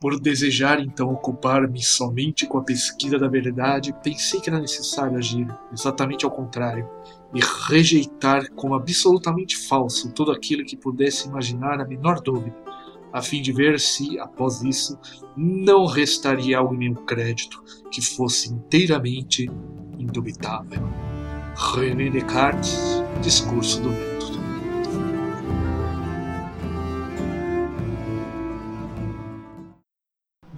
Por desejar então ocupar-me somente com a pesquisa da verdade, pensei que era necessário agir exatamente ao contrário e rejeitar como absolutamente falso tudo aquilo que pudesse imaginar a menor dúvida, a fim de ver se, após isso, não restaria algo em meu crédito que fosse inteiramente indubitável. René Descartes, Discurso do Método.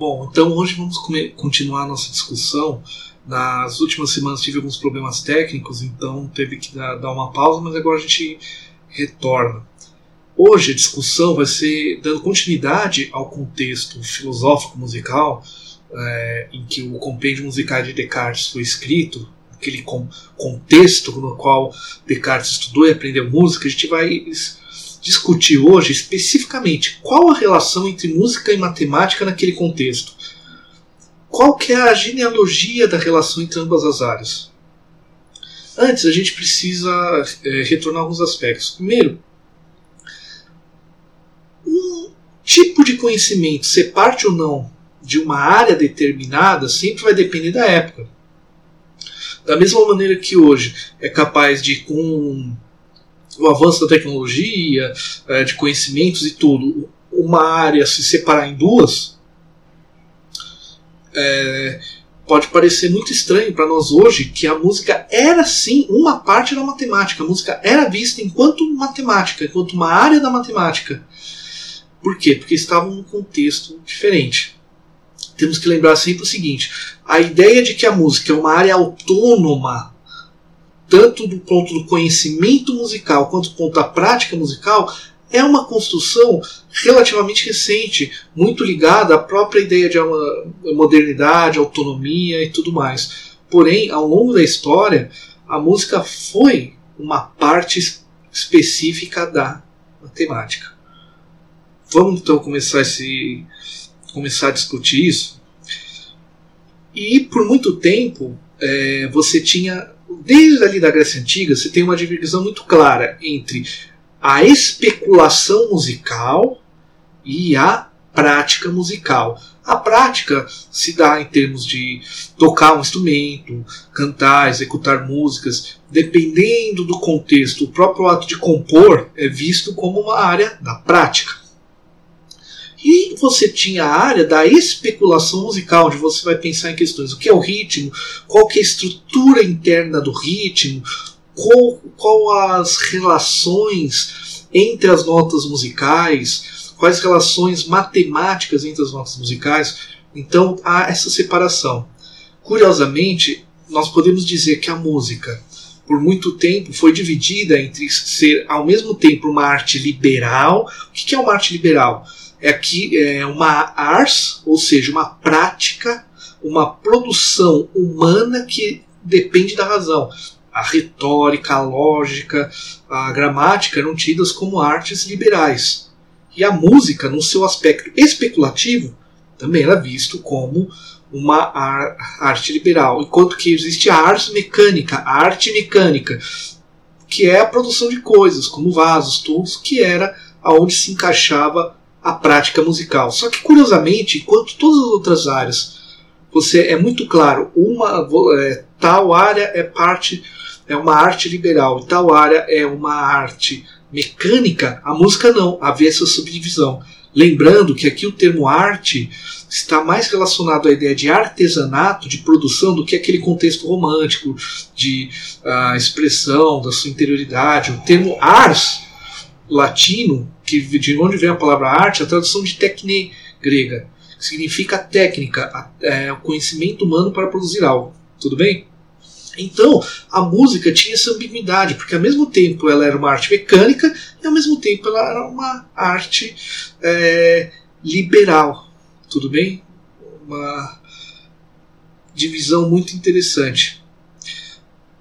Bom, então hoje vamos continuar a nossa discussão. Nas últimas semanas tive alguns problemas técnicos, então teve que dar, dar uma pausa, mas agora a gente retorna. Hoje a discussão vai ser dando continuidade ao contexto filosófico musical é, em que o compêndio musical de Descartes foi escrito, aquele com, contexto no qual Descartes estudou e aprendeu música. A gente vai discutir hoje especificamente qual a relação entre música e matemática naquele contexto. Qual que é a genealogia da relação entre ambas as áreas? Antes, a gente precisa é, retornar alguns aspectos. Primeiro, um tipo de conhecimento ser parte ou não de uma área determinada sempre vai depender da época. Da mesma maneira que hoje é capaz de, com o avanço da tecnologia, é, de conhecimentos e tudo, uma área se separar em duas, é, pode parecer muito estranho para nós hoje que a música era sim uma parte da matemática. A música era vista enquanto matemática, enquanto uma área da matemática. Por quê? Porque estava num contexto diferente. Temos que lembrar sempre o seguinte: a ideia de que a música é uma área autônoma tanto do ponto do conhecimento musical quanto do ponto da prática musical, é uma construção relativamente recente, muito ligada à própria ideia de modernidade, autonomia e tudo mais. Porém, ao longo da história, a música foi uma parte específica da matemática. Vamos então começar, esse, começar a discutir isso. E por muito tempo é, você tinha desde ali da Grécia Antiga, você tem uma divisão muito clara entre a especulação musical e a prática musical. A prática se dá em termos de tocar um instrumento, cantar, executar músicas. Dependendo do contexto, o próprio ato de compor é visto como uma área da prática. E você tinha a área da especulação musical, onde você vai pensar em questões: o que é o ritmo, qual que é a estrutura interna do ritmo, qual, qual as relações entre as notas musicais, quais relações matemáticas entre as notas musicais. Então há essa separação. Curiosamente, nós podemos dizer que a música, por muito tempo, foi dividida entre ser ao mesmo tempo uma arte liberal. O que é uma arte liberal? É que é uma ars, ou seja, uma prática, uma produção humana que depende da razão. A retórica, a lógica, a gramática eram tidas como artes liberais. E a música, no seu aspecto especulativo, também era visto como uma arte liberal. Enquanto que existe a arte mecânica, a arte mecânica, que é a produção de coisas, como vasos, tubos, que era aonde se encaixava a prática musical. Só que, curiosamente, enquanto todas as outras áreas você é muito claro, uma é, tal área é parte é uma arte liberal e tal área é uma arte mecânica, a música não, havia essa subdivisão. Lembrando que aqui o termo arte está mais relacionado à ideia de artesanato, de produção, do que aquele contexto romântico de uh, expressão da sua interioridade. O termo ars latino que de onde vem a palavra arte, a tradução de techne grega, que significa técnica, é, o conhecimento humano para produzir algo. Tudo bem? Então, a música tinha essa ambiguidade, porque ao mesmo tempo ela era uma arte mecânica e ao mesmo tempo ela era uma arte é, liberal. Tudo bem? Uma divisão muito interessante.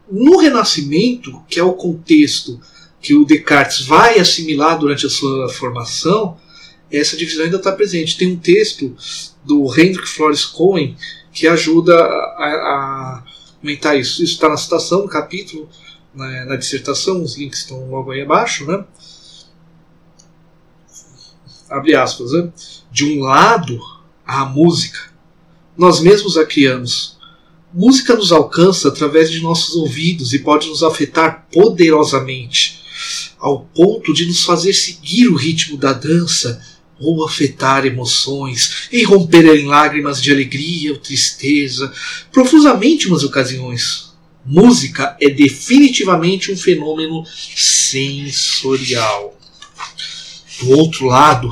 No Renascimento, que é o contexto que o Descartes vai assimilar durante a sua formação, essa divisão ainda está presente. Tem um texto do Hendrik Flores Cohen que ajuda a, a isso. Isso está na citação, no capítulo, na, na, dissertação, os links estão logo aí abaixo. Né? Abre aspas. Né? De um lado, a música. Nós mesmos a criamos. Música nos alcança através de nossos ouvidos e pode nos afetar poderosamente, ao ponto de nos fazer seguir o ritmo da dança ou afetar emoções, e romper em lágrimas de alegria ou tristeza, profusamente umas ocasiões. Música é definitivamente um fenômeno sensorial. Do outro lado,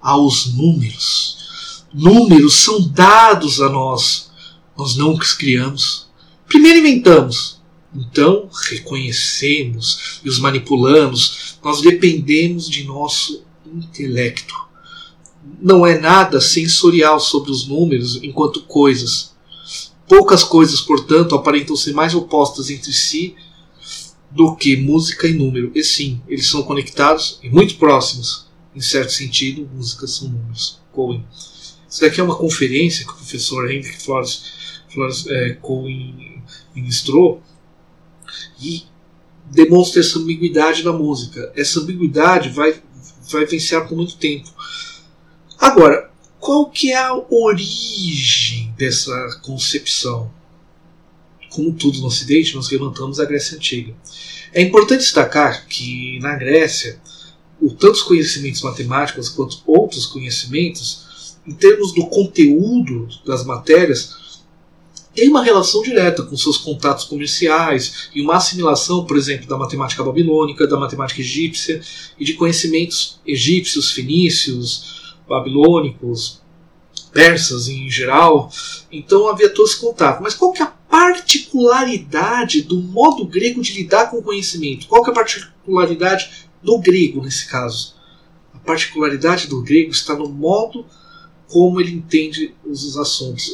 há os números. Números são dados a nós. Nós não os criamos. Primeiro inventamos, então reconhecemos e os manipulamos. Nós dependemos de nosso intelecto. Não é nada sensorial sobre os números enquanto coisas. Poucas coisas, portanto, aparentam ser mais opostas entre si do que música e número. E sim, eles são conectados e muito próximos. Em certo sentido, músicas são números. Cohen. Isso daqui é uma conferência que o professor Henrique Flores, Flores é, Cohen ministrou e demonstra essa ambiguidade da música. Essa ambiguidade vai, vai vencer por muito tempo. Agora, qual que é a origem dessa concepção? Como tudo no Ocidente, nós levantamos a Grécia Antiga. É importante destacar que na Grécia, o tantos conhecimentos matemáticos quanto outros conhecimentos, em termos do conteúdo das matérias, tem uma relação direta com seus contatos comerciais e uma assimilação, por exemplo, da matemática babilônica, da matemática egípcia e de conhecimentos egípcios, fenícios, babilônicos, persas em geral. Então havia todo esse contato. Mas qual que é a particularidade do modo grego de lidar com o conhecimento? Qual que é a particularidade do grego nesse caso? A particularidade do grego está no modo como ele entende os assuntos.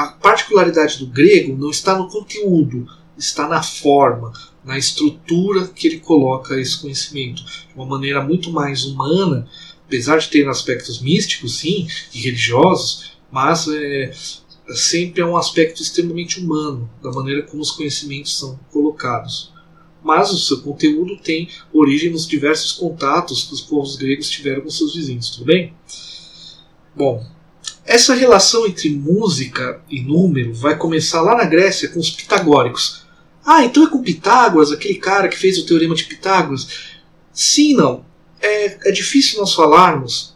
A particularidade do grego não está no conteúdo, está na forma, na estrutura que ele coloca esse conhecimento, de uma maneira muito mais humana apesar de ter aspectos místicos, sim, e religiosos, mas é, sempre é um aspecto extremamente humano, da maneira como os conhecimentos são colocados. Mas o seu conteúdo tem origem nos diversos contatos que os povos gregos tiveram com seus vizinhos, tudo bem? Bom, essa relação entre música e número vai começar lá na Grécia com os pitagóricos. Ah, então é com Pitágoras, aquele cara que fez o teorema de Pitágoras? Sim, não é, é difícil nós falarmos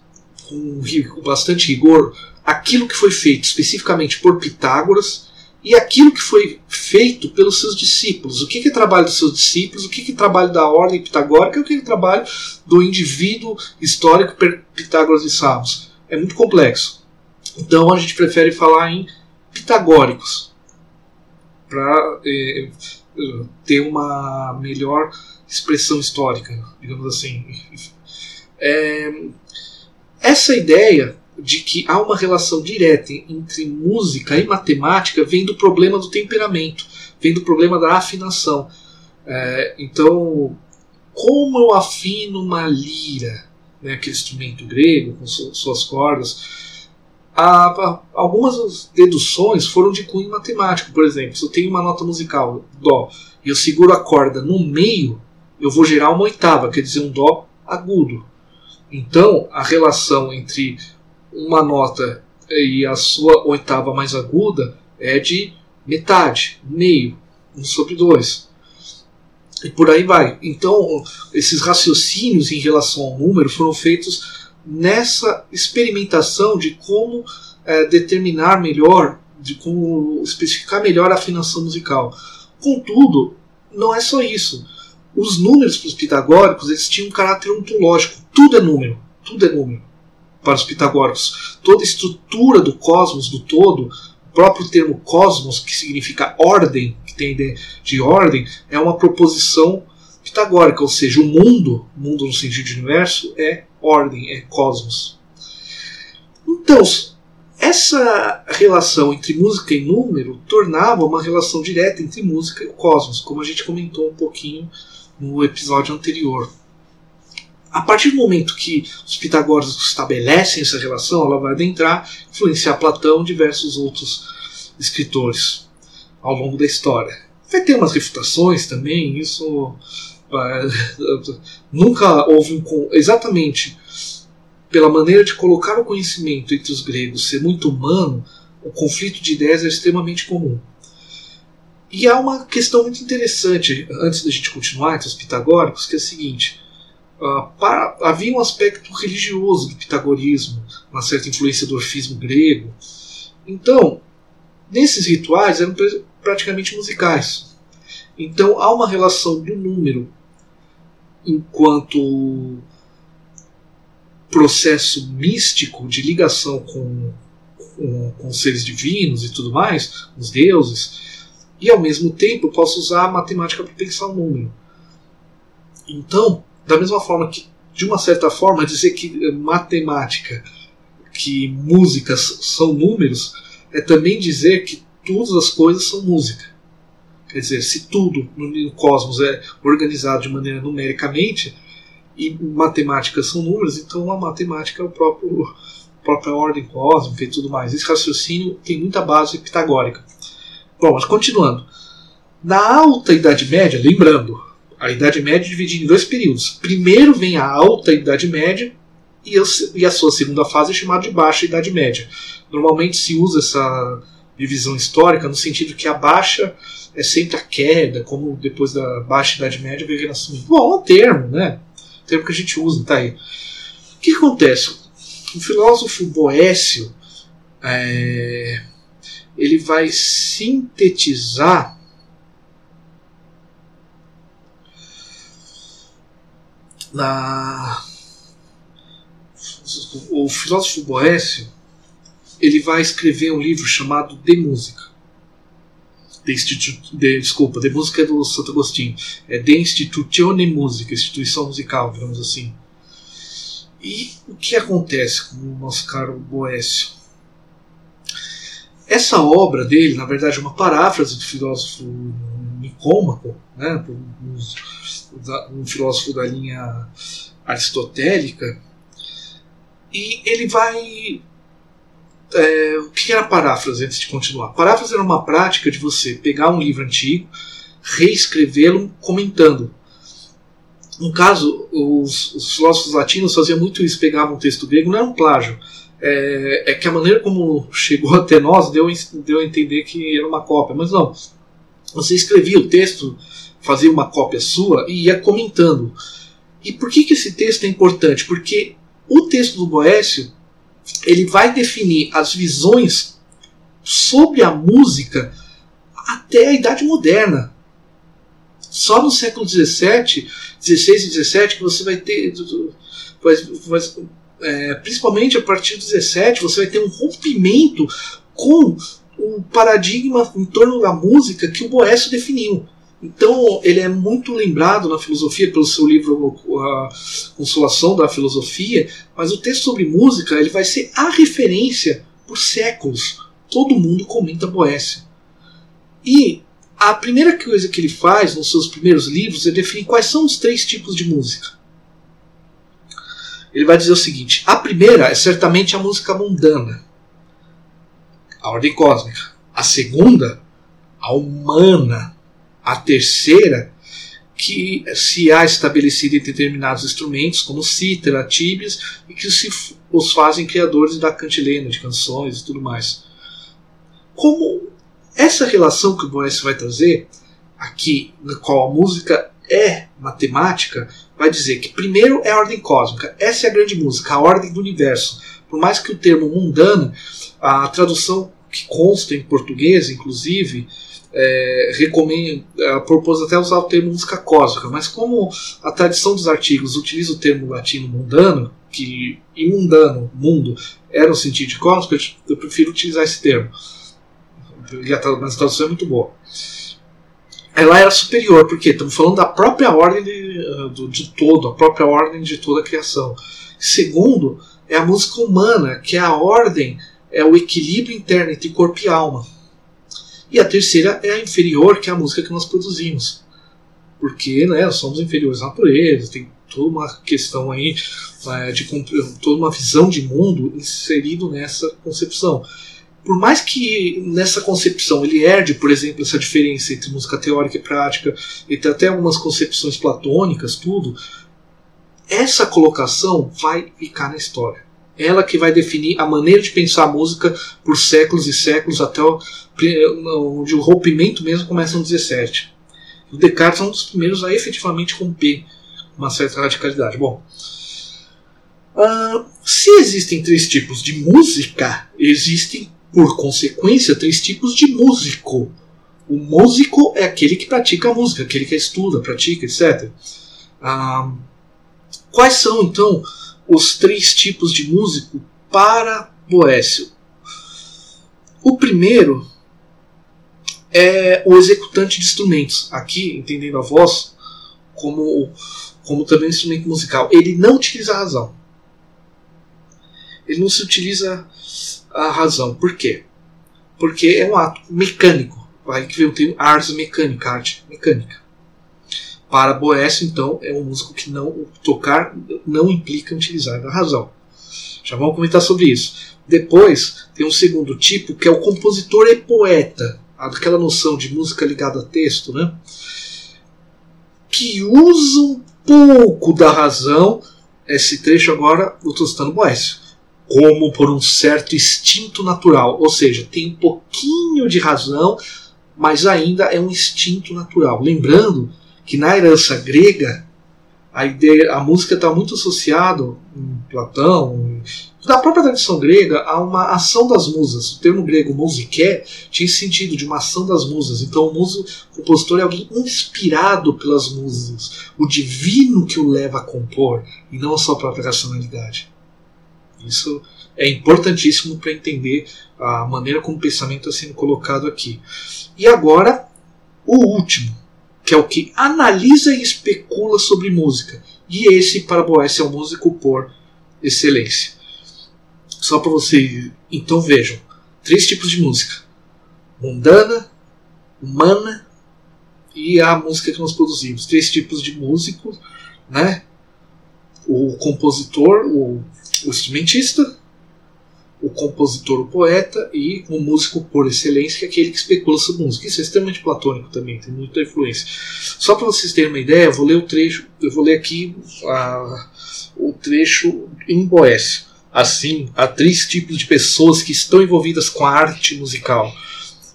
com, com bastante rigor aquilo que foi feito especificamente por Pitágoras e aquilo que foi feito pelos seus discípulos. O que é trabalho dos seus discípulos, o que é trabalho da ordem pitagórica e o que é trabalho do indivíduo histórico Pitágoras e Samos. É muito complexo. Então a gente prefere falar em pitagóricos para é, ter uma melhor expressão histórica, digamos assim. É, essa ideia de que há uma relação direta entre música e matemática vem do problema do temperamento, vem do problema da afinação. É, então, como eu afino uma lira, né, aquele instrumento grego com suas cordas, a, a, algumas deduções foram de cunho matemático. Por exemplo, se eu tenho uma nota musical, Dó, e eu seguro a corda no meio, eu vou gerar uma oitava, quer dizer, um Dó agudo. Então, a relação entre uma nota e a sua oitava mais aguda é de metade, meio, 1 sobre 2. E por aí vai. Então, esses raciocínios em relação ao número foram feitos nessa experimentação de como é, determinar melhor, de como especificar melhor a afinação musical. Contudo, não é só isso os números para os pitagóricos eles tinham um caráter ontológico. Tudo é número. Tudo é número para os pitagóricos. Toda a estrutura do cosmos, do todo, o próprio termo cosmos, que significa ordem, que tem ideia de ordem, é uma proposição pitagórica, ou seja, o mundo, mundo no sentido de universo, é ordem, é cosmos. Então, essa relação entre música e número tornava uma relação direta entre música e o cosmos, como a gente comentou um pouquinho no episódio anterior. A partir do momento que os pitagóricos estabelecem essa relação, ela vai adentrar, influenciar Platão e diversos outros escritores ao longo da história. Vai ter umas refutações também, isso nunca houve um exatamente pela maneira de colocar o conhecimento entre os gregos ser muito humano, o conflito de ideias é extremamente comum. E há uma questão muito interessante, antes da gente continuar, entre os pitagóricos, que é a seguinte: uh, para, havia um aspecto religioso do pitagorismo, uma certa influência do orfismo grego. Então, nesses rituais eram praticamente musicais. Então há uma relação do número enquanto processo místico de ligação com, com, com seres divinos e tudo mais, os deuses, e ao mesmo tempo posso usar a matemática para pensar o número. Então, da mesma forma que, de uma certa forma, dizer que matemática, que músicas são números, é também dizer que todas as coisas são música. Quer dizer, se tudo no cosmos é organizado de maneira numericamente e matemáticas são números, então a matemática é o próprio a própria ordem cósmica e tudo mais. Esse raciocínio tem muita base pitagórica. Bom, mas continuando. Na alta Idade Média, lembrando, a Idade Média é dividida em dois períodos. Primeiro vem a Alta Idade Média e a sua segunda fase é chamada de Baixa Idade Média. Normalmente se usa essa divisão histórica no sentido que a baixa é sempre a queda, como depois da Baixa Idade Média veio o Renascimento. Bom, é um termo, né? Um termo que a gente usa, tá aí. O que acontece? O filósofo Boécio é, ele vai sintetizar na o filósofo Boécio ele vai escrever um livro chamado De Música. De de, desculpa, De Música é do Santo Agostinho. É De Institutione Musica, instituição musical, digamos assim. E o que acontece com o nosso caro Boécio? Essa obra dele, na verdade, é uma paráfrase do filósofo Nicômaco, né, um filósofo da linha aristotélica, e ele vai. É, o que era paráfrase antes de continuar? Paráfrase era uma prática de você pegar um livro antigo, reescrevê-lo comentando. No caso, os, os, filósofos latinos faziam muito isso, pegavam um texto grego, não era um plágio. É, é, que a maneira como chegou até nós deu, deu a entender que era uma cópia, mas não. Você escrevia o texto, fazia uma cópia sua e ia comentando. E por que, que esse texto é importante? Porque o texto do Boécio ele vai definir as visões sobre a música até a Idade Moderna. Só no século XVII, XVI e XVII que você vai ter, é, principalmente a partir do XVII, você vai ter um rompimento com o paradigma em torno da música que o Boécio definiu. Então, ele é muito lembrado na filosofia pelo seu livro A Consolação da Filosofia, mas o texto sobre música ele vai ser a referência por séculos. Todo mundo comenta Boécio. E a primeira coisa que ele faz nos seus primeiros livros é definir quais são os três tipos de música. Ele vai dizer o seguinte: a primeira é certamente a música mundana, a ordem cósmica. A segunda, a humana, a terceira, que se há estabelecido em determinados instrumentos, como cítara, tíbias, e que se os fazem criadores da cantilena, de canções e tudo mais. Como essa relação que o Boécio vai trazer, aqui, na qual a música é matemática, vai dizer que primeiro é a ordem cósmica, essa é a grande música, a ordem do universo. Por mais que o termo mundano, a tradução que consta em português, inclusive, é, recomendo, propôs até usar o termo música cósmica, mas como a tradição dos artigos utiliza o termo latino mundano, que imundano, mundo, era o sentido de cósmico, eu prefiro utilizar esse termo. E a tradução é muito boa. Ela era superior, porque estamos falando da própria ordem de, de todo, a própria ordem de toda a criação. Segundo, é a música humana, que é a ordem, é o equilíbrio interno entre corpo e alma. E a terceira é a inferior, que é a música que nós produzimos. Porque né, somos inferiores à natureza, tem toda uma questão aí é, de toda uma visão de mundo inserido nessa concepção. Por mais que nessa concepção ele herde, por exemplo, essa diferença entre música teórica e prática, entre até algumas concepções platônicas, tudo, essa colocação vai ficar na história. Ela que vai definir a maneira de pensar a música por séculos e séculos até o, onde o rompimento mesmo começa no 17. O Descartes é um dos primeiros a efetivamente romper uma certa radicalidade. Bom, uh, se existem três tipos de música, existem por consequência três tipos de músico. O músico é aquele que pratica a música, aquele que estuda, pratica, etc. Ah, quais são então os três tipos de músico para Boécio? O primeiro é o executante de instrumentos. Aqui, entendendo a voz como, como também um instrumento musical. Ele não utiliza a razão. Ele não se utiliza a razão. Por quê? Porque é um ato mecânico. Aí que vem o termo ars mecânica, arte mecânica. Para Boécio, então, é um músico que não tocar não implica utilizar a razão. Já vamos comentar sobre isso. Depois tem um segundo tipo que é o compositor e poeta, aquela noção de música ligada a texto, né? Que usa um pouco da razão. Esse trecho agora estou citando Boécio como por um certo instinto natural, ou seja, tem um pouquinho de razão, mas ainda é um instinto natural. Lembrando que na herança grega a ideia, a música está muito associada em Platão, na própria tradição grega, a uma ação das musas. O termo grego musiké tinha sentido de uma ação das musas. Então o muso o compositor é alguém inspirado pelas musas, o divino que o leva a compor e não a sua própria racionalidade. Isso é importantíssimo para entender a maneira como o pensamento está sendo colocado aqui. E agora, o último, que é o que analisa e especula sobre música. E esse, para Boés, é o músico por excelência. Só para vocês. Então vejam: três tipos de música: mundana, humana e a música que nós produzimos. Três tipos de músicos, né? O compositor, o, o instrumentista, o compositor, o poeta e o músico por excelência, que é aquele que especula sobre música. Isso é extremamente platônico também, tem muita influência. Só para vocês terem uma ideia, eu vou ler o trecho, eu vou ler aqui a, o trecho em Boécio. Assim, há três tipos de pessoas que estão envolvidas com a arte musical.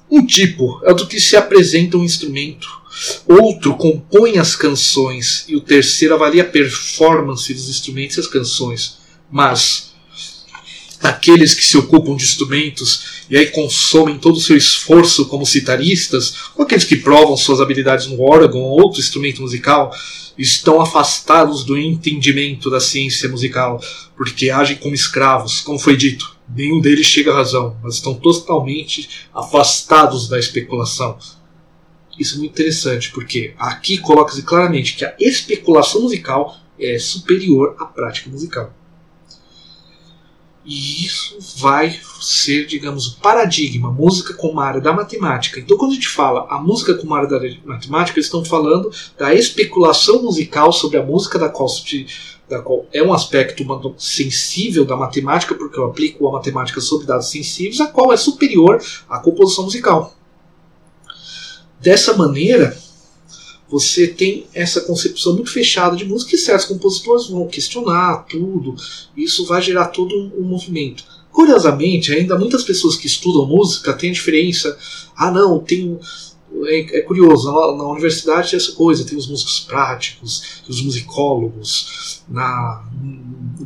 Um tipo é o do que se apresenta um instrumento, outro compõe as canções e o terceiro avalia a performance dos instrumentos e as canções. Mas aqueles que se ocupam de instrumentos e aí consomem todo o seu esforço como citaristas, ou aqueles que provam suas habilidades no órgão ou outro instrumento musical, estão afastados do entendimento da ciência musical, porque agem como escravos, como foi dito. Nenhum deles chega à razão, mas estão totalmente afastados da especulação. Isso é muito interessante, porque aqui coloca-se claramente que a especulação musical é superior à prática musical. E isso vai ser, digamos, o paradigma, música como área da matemática. Então, quando a gente fala a música como área da matemática, eles estão falando da especulação musical sobre a música, da qual, da qual é um aspecto sensível da matemática, porque eu aplico a matemática sobre dados sensíveis, a qual é superior à composição musical. Dessa maneira, você tem essa concepção muito fechada de música e certos compositores vão questionar tudo. Isso vai gerar todo um, movimento. Curiosamente, ainda muitas pessoas que estudam música têm a diferença. Ah, não, tem. É, é curioso, na, na, universidade tem essa coisa, tem os músicos práticos, os musicólogos. Na,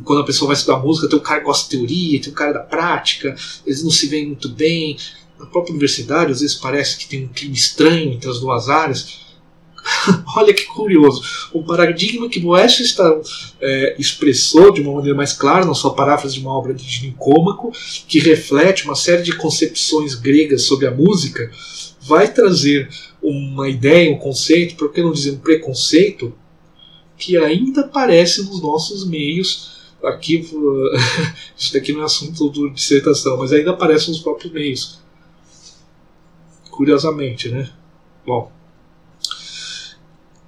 quando a pessoa vai estudar música, tem um cara que gosta de teoria, tem um cara da prática, eles não se veem muito bem. Na própria universidade, às vezes parece que tem um clima estranho entre as duas áreas Olha que curioso. O paradigma que Boécio está, é, expressou de uma maneira mais clara na sua paráfrase de uma obra de Nicômaco, que reflete uma série de concepções gregas sobre a música, vai trazer uma ideia, um conceito, por que não dizer um preconceito, que ainda aparece nos nossos meios. Aqui, isso daqui não é assunto de dissertação, mas ainda aparece nos próprios meios. Curiosamente, né? Bom.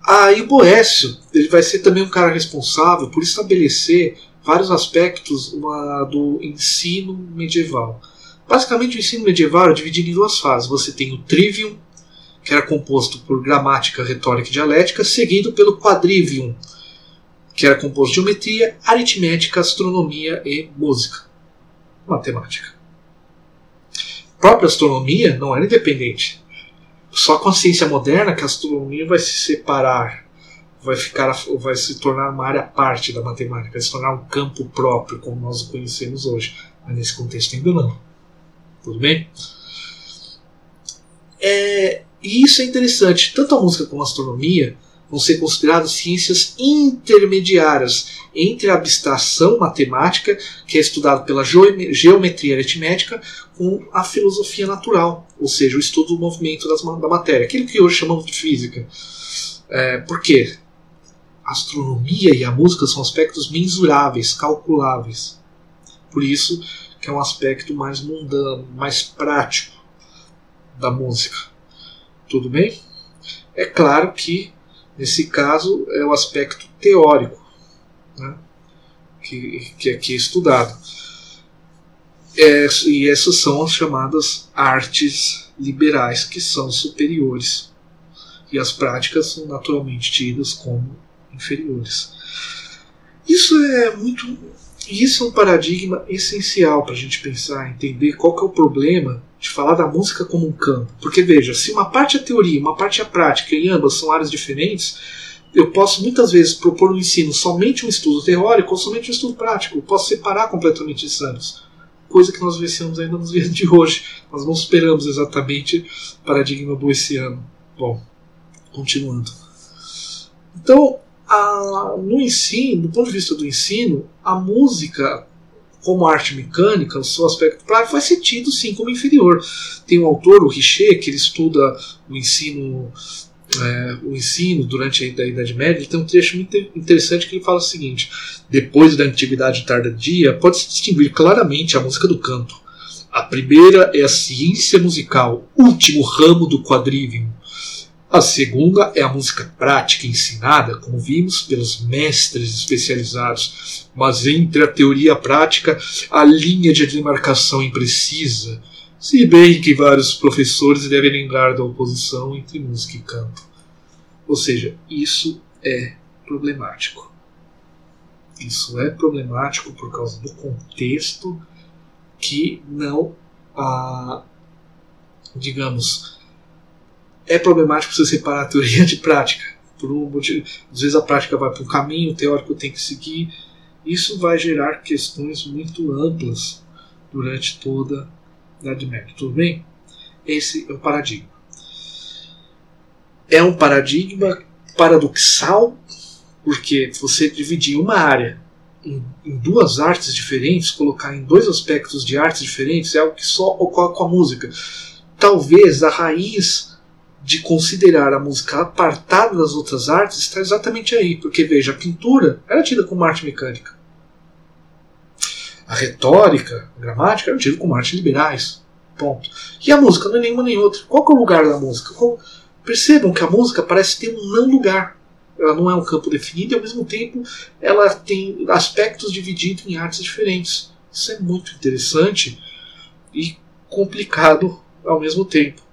Aí o Boécio ele vai ser também um cara responsável por estabelecer vários aspectos uma, do ensino medieval. Basicamente, o ensino medieval é dividido em duas fases. Você tem o trivium, que era composto por gramática, retórica e dialética, seguido pelo quadrivium, que era composto de geometria, aritmética, astronomia e música. Matemática. A própria astronomia não era independente. Só a ciência moderna que a astronomia vai se separar, vai ficar, vai se tornar uma área parte da matemática, vai se tornar um campo próprio, como nós o conhecemos hoje. Mas nesse contexto ainda não. Tudo bem? É, e isso é interessante. Tanto a música como a astronomia vão ser consideradas ciências intermediárias entre a abstração matemática, que é estudada pela geometria aritmética, com a filosofia natural, ou seja, o estudo do movimento das, da matéria, aquilo que hoje chamamos de física. É, por quê? A astronomia e a música são aspectos mensuráveis, calculáveis. Por isso que é um aspecto mais mundano, mais prático da música. Tudo bem? É claro que Nesse caso, é o aspecto teórico né, que, que aqui é estudado. É, e essas são as chamadas artes liberais, que são superiores. E as práticas são naturalmente tidas como inferiores. Isso é muito. Isso é um paradigma essencial para a gente pensar, entender qual é o problema de falar da música como um campo. Porque veja, se uma parte é teoria, uma parte é prática e ambas são áreas diferentes, eu posso muitas vezes propor no ensino somente um estudo teórico ou somente um estudo prático. Eu posso separar completamente esses anos. Coisa que nós vivenciamos ainda nos dias de hoje. Nós não superamos exatamente o paradigma ano. Bom, continuando. Então, a, no ensino, do ponto de vista do ensino, a música como arte mecânica, o seu aspecto prático vai ser tido sim como inferior. Tem um autor, o Richer, que ele estuda o ensino é, o ensino durante a Idade Média, ele tem um trecho muito interessante que ele fala o seguinte: depois da antiguidade tardia, pode-se distinguir claramente a música do canto. A primeira é a ciência musical, último ramo do quadrivium, a segunda é a música prática ensinada, como vimos, pelos mestres especializados, mas entre a teoria e a prática, a linha de demarcação imprecisa, se bem que vários professores devem lembrar da oposição entre música e canto. Ou seja, isso é problemático. Isso é problemático por causa do contexto que não, ah, digamos, é problemático você separar a teoria de prática. Por um motivo, às vezes a prática vai para um caminho, o teórico tem que seguir. Isso vai gerar questões muito amplas durante toda a Idade Média. Tudo bem? Esse é o paradigma. É um paradigma paradoxal, porque você dividir uma área em, em, duas artes diferentes, colocar em dois aspectos de artes diferentes, é algo que só ocorre com a música. Talvez a raiz de considerar a música apartada das outras artes está exatamente aí, porque veja, a pintura era tida como arte mecânica. A retórica, a gramática eram tidas como artes liberais. Ponto. E a música não é nenhuma nem outra. Qual é o lugar da música? Qual... Percebam que a música parece ter um não lugar. Ela não é um campo definido e ao mesmo tempo ela tem aspectos divididos em artes diferentes. Isso é muito interessante e complicado ao mesmo tempo.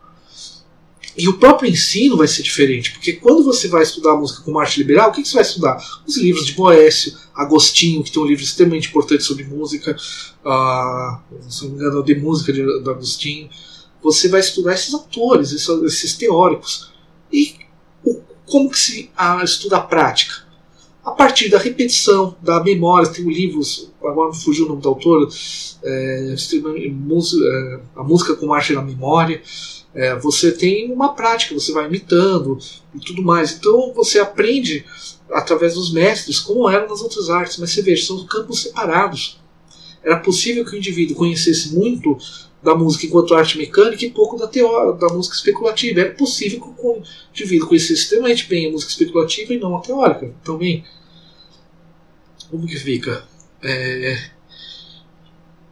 E o próprio ensino vai ser diferente, porque quando você vai estudar música como arte liberal, o que, que você vai estudar? Os livros de Boécio, Agostinho, que tem um livro extremamente importante sobre música, uh, se não me engano, de música de, do Agostinho. Você vai estudar esses autores, esses, esses teóricos. E o, como que se a, estuda a prática? A partir da repetição, da memória, tem livros, agora me fugiu o nome do autor, é, é, a música como arte na memória. É, você tem uma prática, você vai imitando e tudo mais. Então você aprende através dos mestres como eram nas outras artes. Mas você veja, são campos separados. Era possível que o indivíduo conhecesse muito da música enquanto arte mecânica e pouco da, teoria, da música especulativa. Era possível que o indivíduo conhecesse extremamente bem a música especulativa e não a teórica também. Como que fica? É...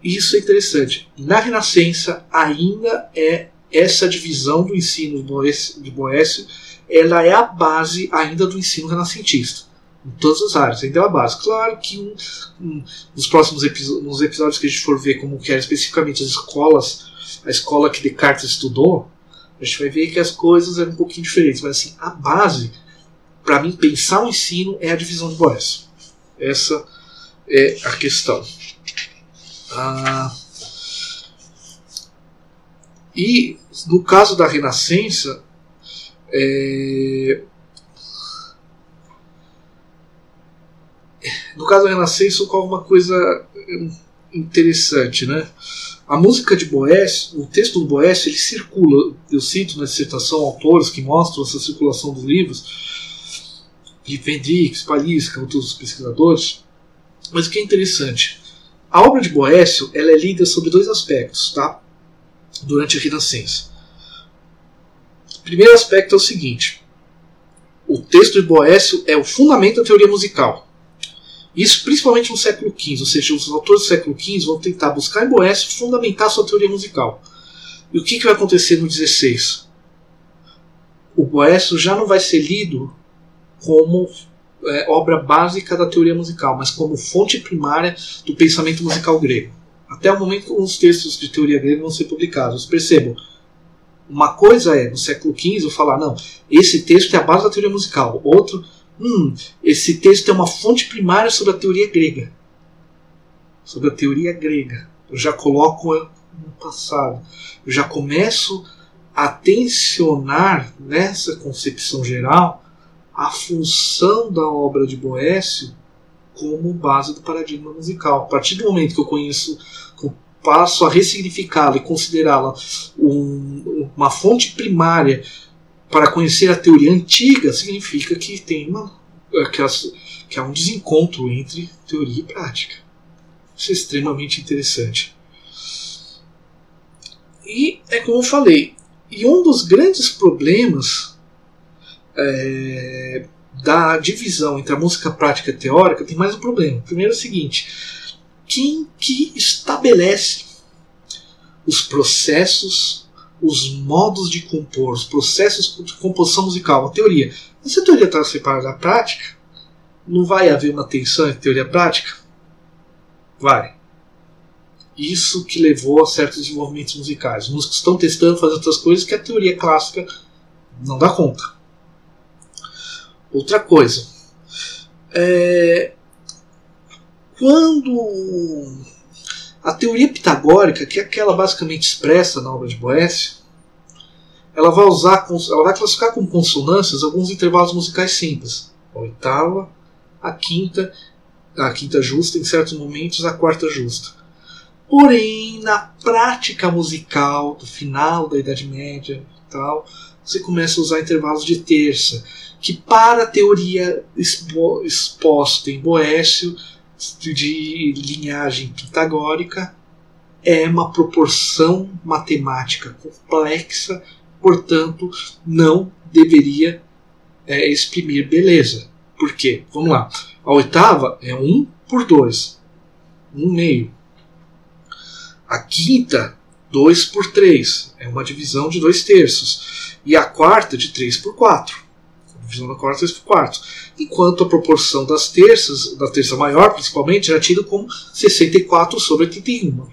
Isso é interessante. Na Renascença ainda é essa divisão do ensino de Boécio ela é a base ainda do ensino renascentista. Em todas as áreas, ainda é a base. Claro que um, um, nos próximos nos episódios que a gente for ver como que era especificamente as escolas, a escola que Descartes estudou, a gente vai ver que as coisas eram um pouquinho diferentes. Mas assim, a base, para mim, pensar o ensino é a divisão de Boécio. Essa é a questão. Ah, e no caso da Renascença, é, no caso da Renascença ocorre uma coisa interessante, né? A música de Boécio, o texto do Boécio, ele circula. Eu cito na dissertação autores que mostram essa circulação dos livros, de Vendix, Palisca, outros pesquisadores. Mas o que é interessante, a obra de Boécio ela é lida sobre dois aspectos, tá? Durante a Renascença. O primeiro aspecto é o seguinte: o texto de Boécio é o fundamento da teoria musical. Isso principalmente no século XV, ou seja, os autores do século XV vão tentar buscar em Boécio fundamentar sua teoria musical. E o que, que vai acontecer no XVI? O Boécio já não vai ser lido como é, obra básica da teoria musical, mas como fonte primária do pensamento musical grego. Até o momento os textos de teoria grega vão ser publicados. Percebam, uma coisa é, no século XV, eu falar, não, esse texto é a base da teoria musical. Outro, hum, esse texto é uma fonte primária sobre a teoria grega. Sobre a teoria grega. Eu já coloco no passado. Eu já começo a tensionar nessa concepção geral a função da obra de Boécio como base do paradigma musical. A partir do momento que eu conheço, que eu passo a ressignificá-la e considerá-la um, uma fonte primária para conhecer a teoria antiga, significa que tem uma, que, as, que há um desencontro entre teoria e prática. Isso é extremamente interessante. E é como eu falei, e um dos grandes problemas é, da divisão entre a música prática e teórica tem mais um problema. Primeiro é o seguinte: quem que estabelece os processos, os modos de compor, os processos de composição musical, a teoria. Se a teoria está separada da prática, não vai haver uma tensão entre teoria e prática? Vai. Isso que levou a certos desenvolvimentos musicais. Os músicos estão testando fazer outras coisas que a teoria clássica não dá conta. Outra coisa. É, quando a teoria pitagórica, que é aquela basicamente expressa na obra de Boécio, ela vai usar, ela vai classificar como consonâncias alguns intervalos musicais simples. A oitava, a quinta, a quinta justa, em certos momentos a quarta justa. Porém, na prática musical do final da Idade Média e tal, você começa a usar intervalos de terça, que para a teoria expo, exposta em Boécio de linhagem pitagórica é uma proporção matemática complexa, portanto, não deveria é, exprimir beleza. Por quê? Vamos lá. A oitava é 1 por 2, 1 meio. A quinta, 2 por 3, é uma divisão de 2 terços. E a quarta, de 3 por 4 divisão da quarta 3 por quarto. Enquanto a proporção das terças, da terça maior principalmente, era tida como 64 sobre 81.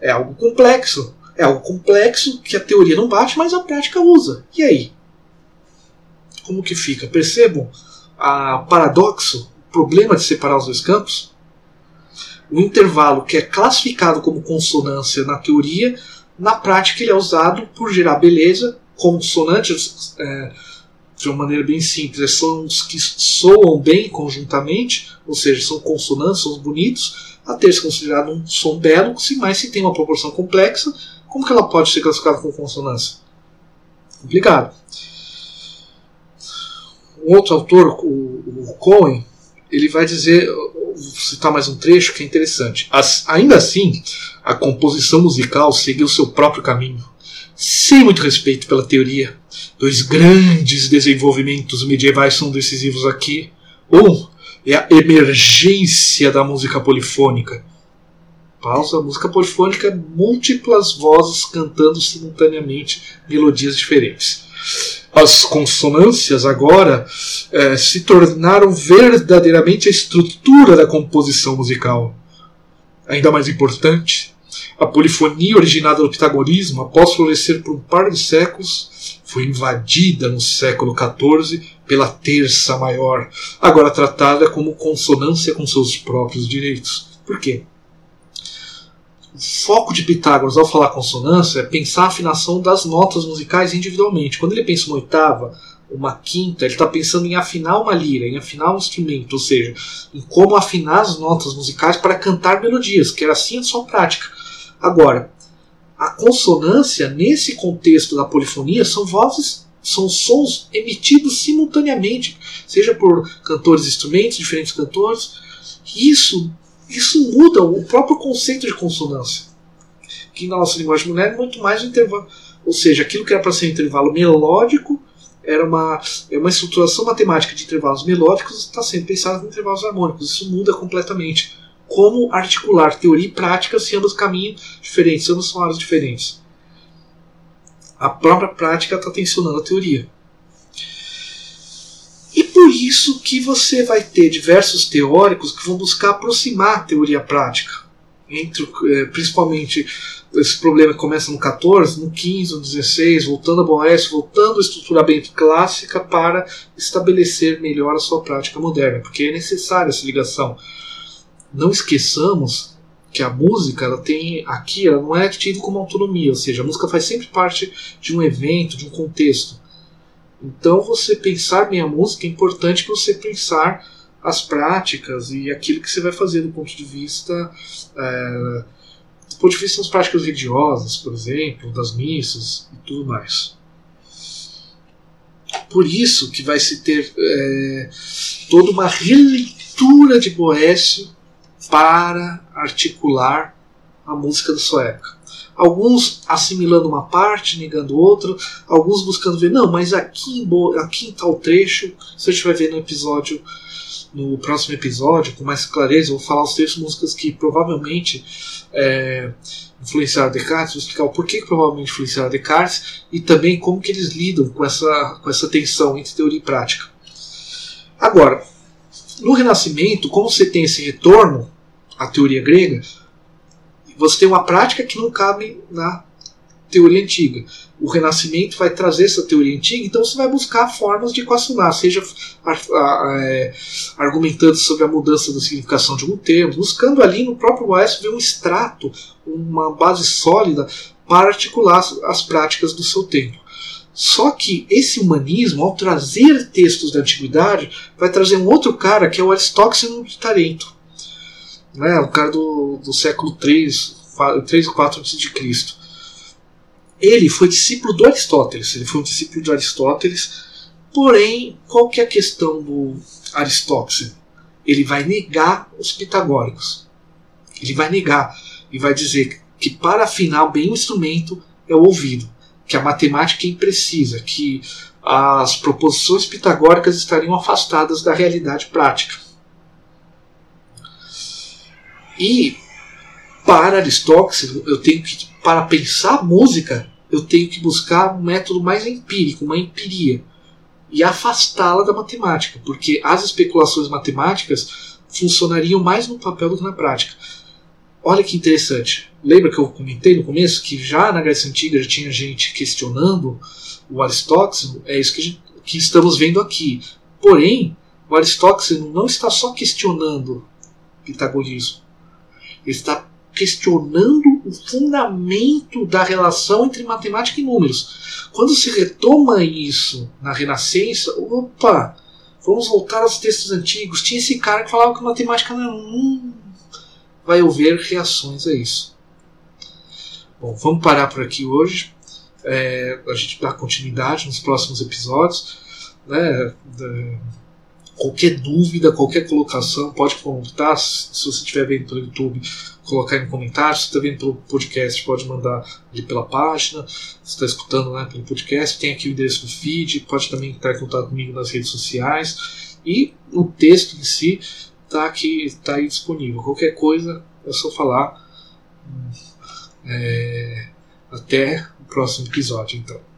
É algo complexo. É algo complexo que a teoria não bate, mas a prática usa. E aí? Como que fica? Percebam o paradoxo, o problema de separar os dois campos? O intervalo que é classificado como consonância na teoria, na prática ele é usado por gerar beleza, consonantes. É, de uma maneira bem simples, é sons que soam bem conjuntamente, ou seja, são consonantes, sons bonitos, a terça é considerado um som belo, se mais se tem uma proporção complexa, como que ela pode ser classificada como consonância? Complicado. Um outro autor, o, o Cohen, ele vai dizer, vou citar mais um trecho que é interessante. As, ainda assim, a composição musical seguiu seu próprio caminho, sem muito respeito pela teoria Dois grandes desenvolvimentos medievais são decisivos aqui. Um é a emergência da música polifônica. Pausa, música polifônica, múltiplas vozes cantando simultaneamente melodias diferentes. As consonâncias agora eh, se tornaram verdadeiramente a estrutura da composição musical. Ainda mais importante, a polifonia originada do pitagorismo, após florescer por um par de séculos, foi invadida no século XIV pela terça maior, agora tratada como consonância com seus próprios direitos. Por quê? O foco de Pitágoras ao falar consonância é pensar a afinação das notas musicais individualmente. Quando ele pensa uma oitava, uma quinta, ele está pensando em afinar uma lira, em afinar um instrumento, ou seja, em como afinar as notas musicais para cantar melodias, que era assim a sua prática. Agora, a consonância, nesse contexto da polifonia, são vozes, são sons emitidos simultaneamente, seja por cantores instrumentos, diferentes cantores. Isso, isso muda o próprio conceito de consonância, que na nossa linguagem mulher é muito mais um intervalo, ou seja, aquilo que era para ser um intervalo melódico era uma, é uma estruturação matemática de intervalos melódicos está sendo pensada em intervalos harmônicos. Isso muda completamente como articular teoria e prática se ambos caminhos diferentes, ambos são áreas diferentes. A própria prática está tensionando a teoria. E por isso que você vai ter diversos teóricos que vão buscar aproximar a teoria prática, entre, eh, principalmente esse problema começa no 14, no 15, no 16, voltando a Boécio, voltando ao estruturamento clássica para estabelecer melhor a sua prática moderna, porque é necessária essa ligação não esqueçamos que a música ela tem aqui ela não é tida como autonomia, ou seja, a música faz sempre parte de um evento, de um contexto. Então você pensar bem a música é importante para você pensar as práticas e aquilo que você vai fazer do ponto de vista é, do ponto de vista das práticas religiosas, por exemplo, das missas e tudo mais. Por isso que vai se ter é, toda uma releitura de Boécio para articular a música da sua época. Alguns assimilando uma parte, negando outra, alguns buscando ver, não, mas aqui em, aqui em tal trecho, isso a gente vai ver no episódio, no próximo episódio, com mais clareza, eu vou falar os trechos músicas que provavelmente é, influenciaram Descartes, vou explicar o porquê que provavelmente influenciaram Descartes e também como que eles lidam com essa, com essa tensão entre teoria e prática. Agora, no Renascimento, como você tem esse retorno a teoria grega, você tem uma prática que não cabe na teoria antiga. O Renascimento vai trazer essa teoria antiga, então você vai buscar formas de equacionar, seja é, argumentando sobre a mudança da significação de algum termo, buscando ali no próprio West ver um extrato, uma base sólida para articular as práticas do seu tempo. Só que esse humanismo, ao trazer textos da antiguidade, vai trazer um outro cara que é o Aristóxeno de Tarento né, o cara do, do século 3, 3 ou 4 a.C. Ele foi discípulo do Aristóteles, ele foi um discípulo de Aristóteles, porém, qual que é a questão do Aristóteles? Ele vai negar os pitagóricos. Ele vai negar e vai dizer que para afinar bem o instrumento é o ouvido, que a matemática é imprecisa, que as proposições pitagóricas estariam afastadas da realidade prática. E para Aristóteles, eu tenho que para pensar música, eu tenho que buscar um método mais empírico, uma empiria, e afastá-la da matemática, porque as especulações matemáticas funcionariam mais no papel do que na prática. Olha que interessante. Lembra que eu comentei no começo que já na Grécia Antiga já tinha gente questionando o Aristóteles? É isso que, gente, que estamos vendo aqui. Porém, o Aristóteles não está só questionando o pitagorismo, está questionando o fundamento da relação entre matemática e números. Quando se retoma isso na Renascença, opa, vamos voltar aos textos antigos. Tinha esse cara que falava que matemática não é. Vai haver reações a isso. Bom, vamos parar por aqui hoje. É, a gente dá continuidade nos próximos episódios. Né, qualquer dúvida, qualquer colocação, pode comentar. Se você estiver vendo pelo YouTube, colocar em comentários. Se está vendo pelo podcast, pode mandar ali pela página. Se está escutando né, pelo podcast, tem aqui o endereço do feed. Pode também entrar em contato comigo nas redes sociais. E o texto em si está aqui, está aí disponível. Qualquer coisa é só falar. É, até o próximo episódio, então.